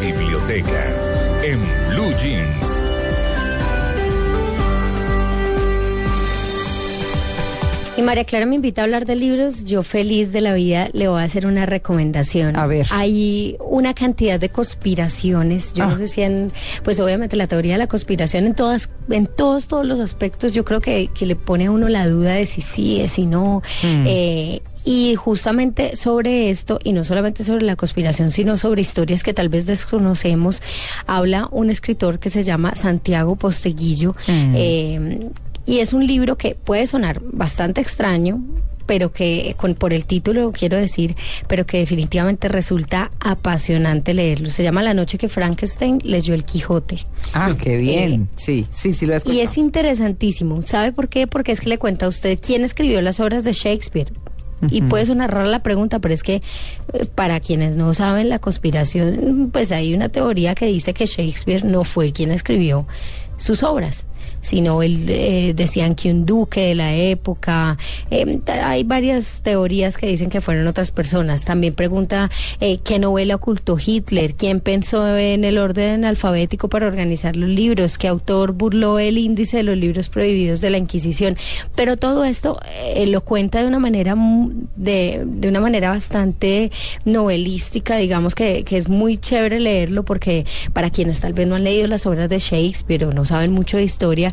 biblioteca en Blue Jeans. Y María Clara me invita a hablar de libros. Yo feliz de la vida le voy a hacer una recomendación. A ver. Hay una cantidad de conspiraciones. Yo Ah. no sé si en, pues obviamente la teoría de la conspiración en todas, en todos, todos los aspectos, yo creo que, que le pone a uno la duda de si sí, de si no. Mm. Eh, y justamente sobre esto, y no solamente sobre la conspiración, sino sobre historias que tal vez desconocemos, habla un escritor que se llama Santiago Posteguillo. Mm. Eh, y es un libro que puede sonar bastante extraño, pero que con, por el título quiero decir, pero que definitivamente resulta apasionante leerlo. Se llama La noche que Frankenstein leyó el Quijote. Ah, qué bien. Sí, sí, sí lo he escuchado. Y es interesantísimo. ¿Sabe por qué? Porque es que le cuenta a usted quién escribió las obras de Shakespeare. Y puede sonar rara la pregunta, pero es que eh, para quienes no saben la conspiración, pues hay una teoría que dice que Shakespeare no fue quien escribió sus obras, sino él, eh, decían que un duque de la época. ta- hay varias teorías que dicen que fueron otras personas. También pregunta eh, qué novela ocultó Hitler, quién pensó en el orden alfabético para organizar los libros, qué autor burló el índice de los libros prohibidos de la Inquisición. Pero todo esto eh, lo cuenta de una manera de, de una manera bastante novelística, digamos que, que es muy chévere leerlo porque para quienes tal vez no han leído las obras de Shakespeare o no saben mucho de historia,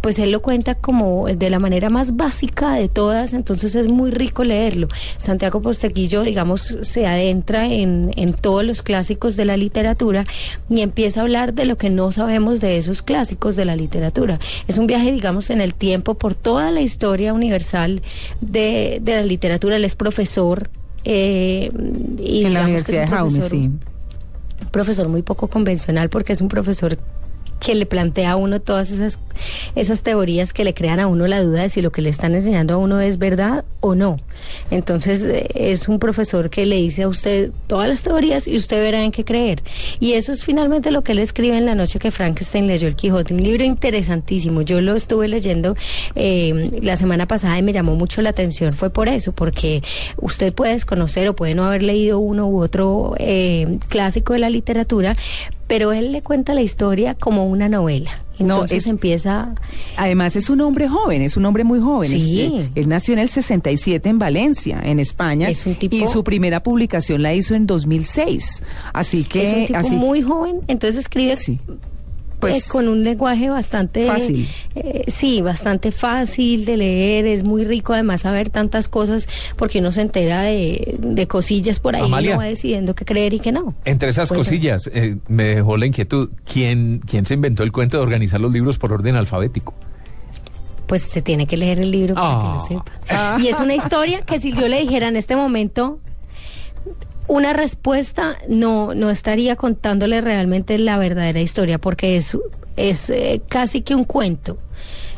pues él lo cuenta como de la manera más básica de todas, entonces es muy rico leerlo. Santiago Posteguillo, digamos, se adentra en, en todos los clásicos de la literatura y empieza a hablar de lo que no sabemos de esos clásicos de la literatura. Es un viaje, digamos, en el tiempo por toda la historia universal de, de la literatura. Él es profesor. eh, y en la digamos que es Universidad de Jaume, sí. un profesor muy poco convencional porque es un profesor que le plantea a uno todas esas, esas teorías que le crean a uno la duda de si lo que le están enseñando a uno es verdad o no. Entonces eh, es un profesor que le dice a usted todas las teorías y usted verá en qué creer. Y eso es finalmente lo que él escribe en la noche que Frankenstein leyó el Quijote, un libro interesantísimo. Yo lo estuve leyendo eh, la semana pasada y me llamó mucho la atención. Fue por eso, porque usted puede desconocer o puede no haber leído uno u otro eh, clásico de la literatura, pero él le cuenta la historia como una novela. No, Entonces es- empieza... Además es un hombre joven, es un hombre muy joven. Sí. Él nació en el 67 en Valencia, en España. Es un tipo- Y su primera publicación la hizo en 2006. Así que... es un tipo así, muy joven, entonces escribe Sí. Pues, con un lenguaje bastante Fácil. eh, sí, bastante fácil de leer, es muy rico además saber tantas cosas porque uno se entera de, de cosillas por ahí y uno va decidiendo qué creer y qué no. Entre esas cosillas, eh, me dejó la inquietud. ¿Quién, ¿Quién se inventó el cuento de organizar los libros por orden alfabético? Pues se tiene que leer el libro para que Ah. lo sepa. Y es una historia que si yo le dijera en este momento una respuesta, no, no estaría contándole realmente la verdadera historia, porque es, es eh, casi que un cuento.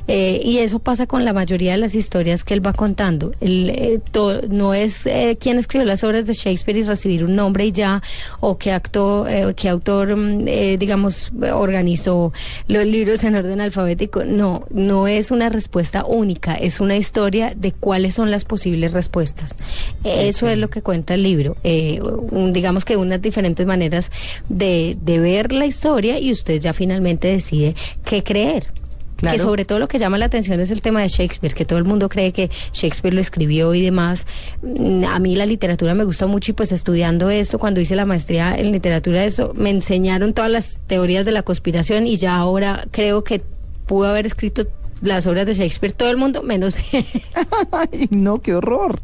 Eh, y eso pasa con la mayoría de las historias que él va contando. Él, eh, to- no es eh, quien escribió las obras de Shakespeare y recibir un nombre y ya, o qué, acto, eh, qué autor, mm, eh, digamos, organizó los libros en orden alfabético. No, no es una respuesta única, es una historia de cuáles son las posibles respuestas. Eso es lo que cuenta el libro. Eh, un- digamos que unas diferentes maneras de, de ver la historia y usted ya finalmente decide qué creer. Claro. Que sobre todo lo que llama la atención es el tema de Shakespeare, que todo el mundo cree que Shakespeare lo escribió y demás. Mm, A mí la literatura me gusta mucho y pues estudiando esto, cuando hice la maestría en literatura, eso me enseñaron todas las teorías de la conspiración y ya ahora creo que pudo haber escrito las obras de Shakespeare todo el mundo, menos... Ay, no, qué horror.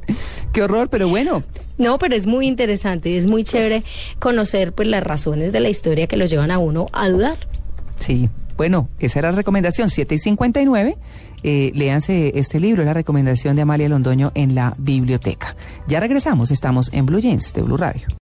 Qué horror, pero bueno. No, pero es muy interesante y es muy chévere conocer pues las razones de la historia que lo llevan a uno a dudar. Sí, bueno, esa era la recomendación 7 y 59. Eh, léanse este libro, la recomendación de Amalia Londoño en la biblioteca. Ya regresamos, estamos en Blue Jeans de Blue Radio.